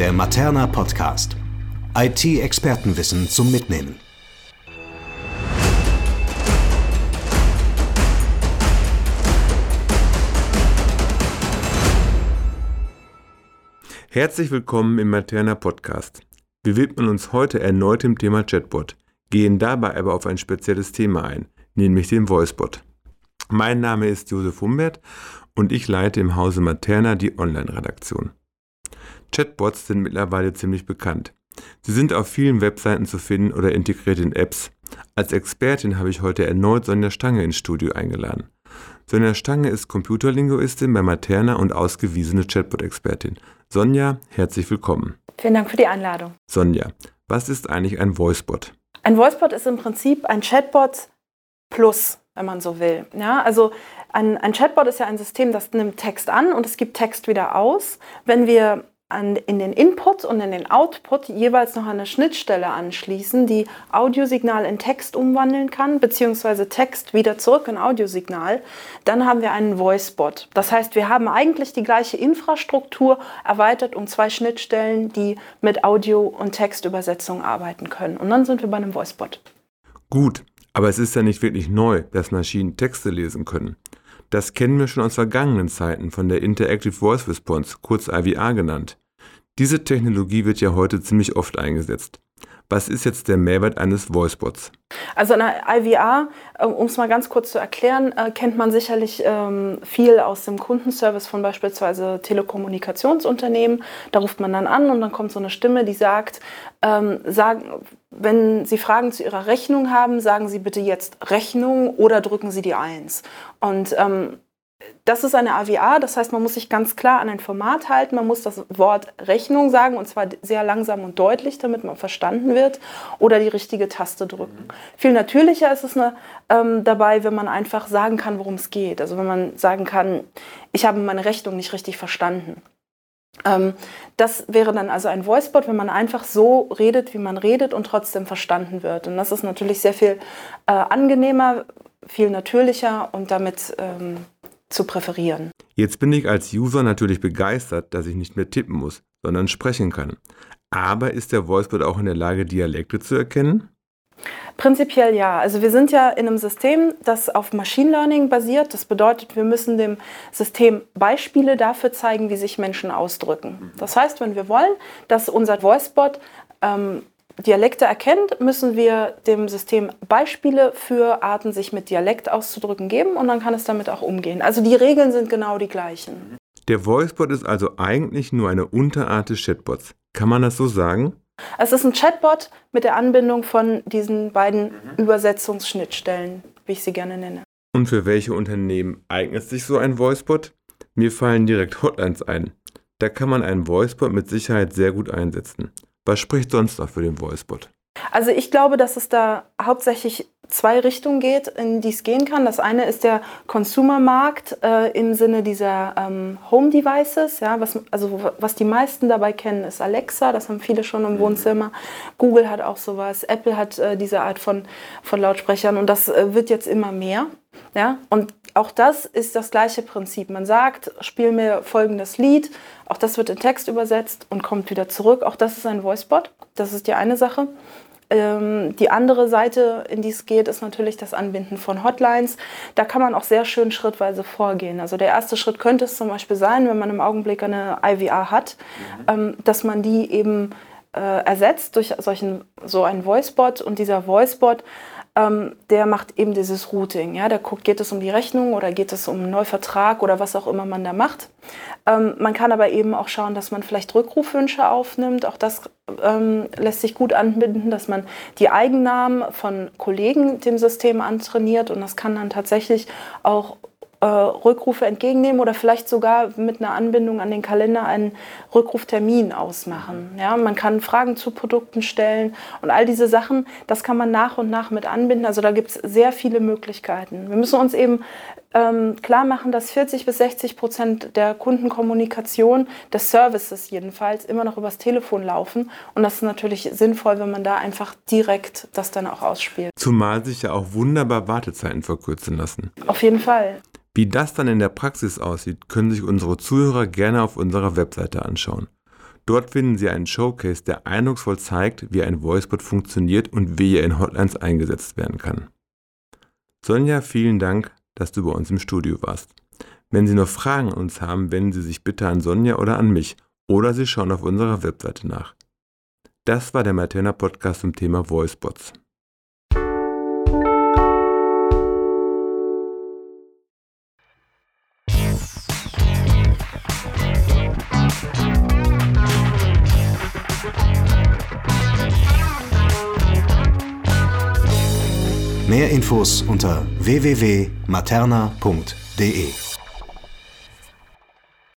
der Materna Podcast. IT-Expertenwissen zum Mitnehmen. Herzlich willkommen im Materna Podcast. Wir widmen uns heute erneut dem Thema Chatbot, gehen dabei aber auf ein spezielles Thema ein, nämlich den Voicebot. Mein Name ist Josef Humbert und ich leite im Hause Materna die Online-Redaktion. Chatbots sind mittlerweile ziemlich bekannt. Sie sind auf vielen Webseiten zu finden oder integriert in Apps. Als Expertin habe ich heute erneut Sonja Stange ins Studio eingeladen. Sonja Stange ist Computerlinguistin bei Materna und ausgewiesene Chatbot-Expertin. Sonja, herzlich willkommen. Vielen Dank für die Einladung. Sonja, was ist eigentlich ein Voicebot? Ein Voicebot ist im Prinzip ein Chatbot plus, wenn man so will. Ja, also ein, ein Chatbot ist ja ein System, das nimmt Text an und es gibt Text wieder aus. Wenn wir an, in den Input und in den Output jeweils noch eine Schnittstelle anschließen, die Audiosignal in Text umwandeln kann, beziehungsweise Text wieder zurück in Audiosignal, dann haben wir einen Voicebot. Das heißt, wir haben eigentlich die gleiche Infrastruktur erweitert um zwei Schnittstellen, die mit Audio- und Textübersetzung arbeiten können. Und dann sind wir bei einem Voicebot. Gut, aber es ist ja nicht wirklich neu, dass Maschinen Texte lesen können. Das kennen wir schon aus vergangenen Zeiten von der Interactive Voice Response, kurz IVR genannt. Diese Technologie wird ja heute ziemlich oft eingesetzt. Was ist jetzt der Mehrwert eines Voicebots? Also eine IVR, äh, um es mal ganz kurz zu erklären, äh, kennt man sicherlich ähm, viel aus dem Kundenservice von beispielsweise Telekommunikationsunternehmen. Da ruft man dann an und dann kommt so eine Stimme, die sagt, ähm, wenn Sie Fragen zu Ihrer Rechnung haben, sagen Sie bitte jetzt Rechnung oder drücken Sie die Eins. Und ähm, das ist eine AVA, das heißt, man muss sich ganz klar an ein Format halten, man muss das Wort Rechnung sagen und zwar sehr langsam und deutlich, damit man verstanden wird oder die richtige Taste drücken. Viel natürlicher ist es eine, ähm, dabei, wenn man einfach sagen kann, worum es geht. Also wenn man sagen kann, ich habe meine Rechnung nicht richtig verstanden. Ähm, das wäre dann also ein Voicebot, wenn man einfach so redet, wie man redet und trotzdem verstanden wird. Und das ist natürlich sehr viel äh, angenehmer, viel natürlicher und damit ähm, zu präferieren. Jetzt bin ich als User natürlich begeistert, dass ich nicht mehr tippen muss, sondern sprechen kann. Aber ist der Voicebot auch in der Lage, Dialekte zu erkennen? Prinzipiell ja. Also wir sind ja in einem System, das auf Machine Learning basiert. Das bedeutet, wir müssen dem System Beispiele dafür zeigen, wie sich Menschen ausdrücken. Das heißt, wenn wir wollen, dass unser Voicebot ähm, Dialekte erkennt, müssen wir dem System Beispiele für Arten, sich mit Dialekt auszudrücken, geben und dann kann es damit auch umgehen. Also die Regeln sind genau die gleichen. Der Voicebot ist also eigentlich nur eine Unterart des Chatbots. Kann man das so sagen? Es ist ein Chatbot mit der Anbindung von diesen beiden. Übersetzungsschnittstellen, wie ich sie gerne nenne. Und für welche Unternehmen eignet sich so ein Voicebot? Mir fallen direkt Hotlines ein. Da kann man einen Voicebot mit Sicherheit sehr gut einsetzen. Was spricht sonst noch für den Voicebot? Also ich glaube, dass es da hauptsächlich zwei Richtungen geht, in die es gehen kann. Das eine ist der Consumermarkt äh, im Sinne dieser ähm, Home Devices. Ja, was, also was die meisten dabei kennen, ist Alexa. Das haben viele schon im mhm. Wohnzimmer. Google hat auch sowas. Apple hat äh, diese Art von, von Lautsprechern und das äh, wird jetzt immer mehr. Ja, und auch das ist das gleiche Prinzip. Man sagt, spiel mir folgendes Lied. Auch das wird in Text übersetzt und kommt wieder zurück. Auch das ist ein Voicebot. Das ist die eine Sache. Ähm, die andere Seite, in die es geht, ist natürlich das Anbinden von Hotlines. Da kann man auch sehr schön schrittweise vorgehen. Also der erste Schritt könnte es zum Beispiel sein, wenn man im Augenblick eine IVR hat, mhm. ähm, dass man die eben äh, ersetzt durch solchen, so einen Voicebot und dieser Voicebot ähm, der macht eben dieses Routing. Ja? Der guckt, geht es um die Rechnung oder geht es um einen Neuvertrag oder was auch immer man da macht. Ähm, man kann aber eben auch schauen, dass man vielleicht Rückrufwünsche aufnimmt. Auch das ähm, lässt sich gut anbinden, dass man die Eigennamen von Kollegen dem System antrainiert und das kann dann tatsächlich auch äh, Rückrufe entgegennehmen oder vielleicht sogar mit einer Anbindung an den Kalender einen Rückruftermin ausmachen. Ja, man kann Fragen zu Produkten stellen und all diese Sachen, das kann man nach und nach mit anbinden. Also da gibt es sehr viele Möglichkeiten. Wir müssen uns eben ähm, klar machen, dass 40 bis 60 Prozent der Kundenkommunikation, des Services jedenfalls, immer noch übers Telefon laufen. Und das ist natürlich sinnvoll, wenn man da einfach direkt das dann auch ausspielt. Zumal sich ja auch wunderbar Wartezeiten verkürzen lassen. Auf jeden Fall. Wie das dann in der Praxis aussieht, können sich unsere Zuhörer gerne auf unserer Webseite anschauen. Dort finden Sie einen Showcase, der eindrucksvoll zeigt, wie ein Voicebot funktioniert und wie er in Hotlines eingesetzt werden kann. Sonja, vielen Dank, dass du bei uns im Studio warst. Wenn Sie noch Fragen an uns haben, wenden Sie sich bitte an Sonja oder an mich oder Sie schauen auf unserer Webseite nach. Das war der Materna Podcast zum Thema Voicebots. Mehr Infos unter www.materna.de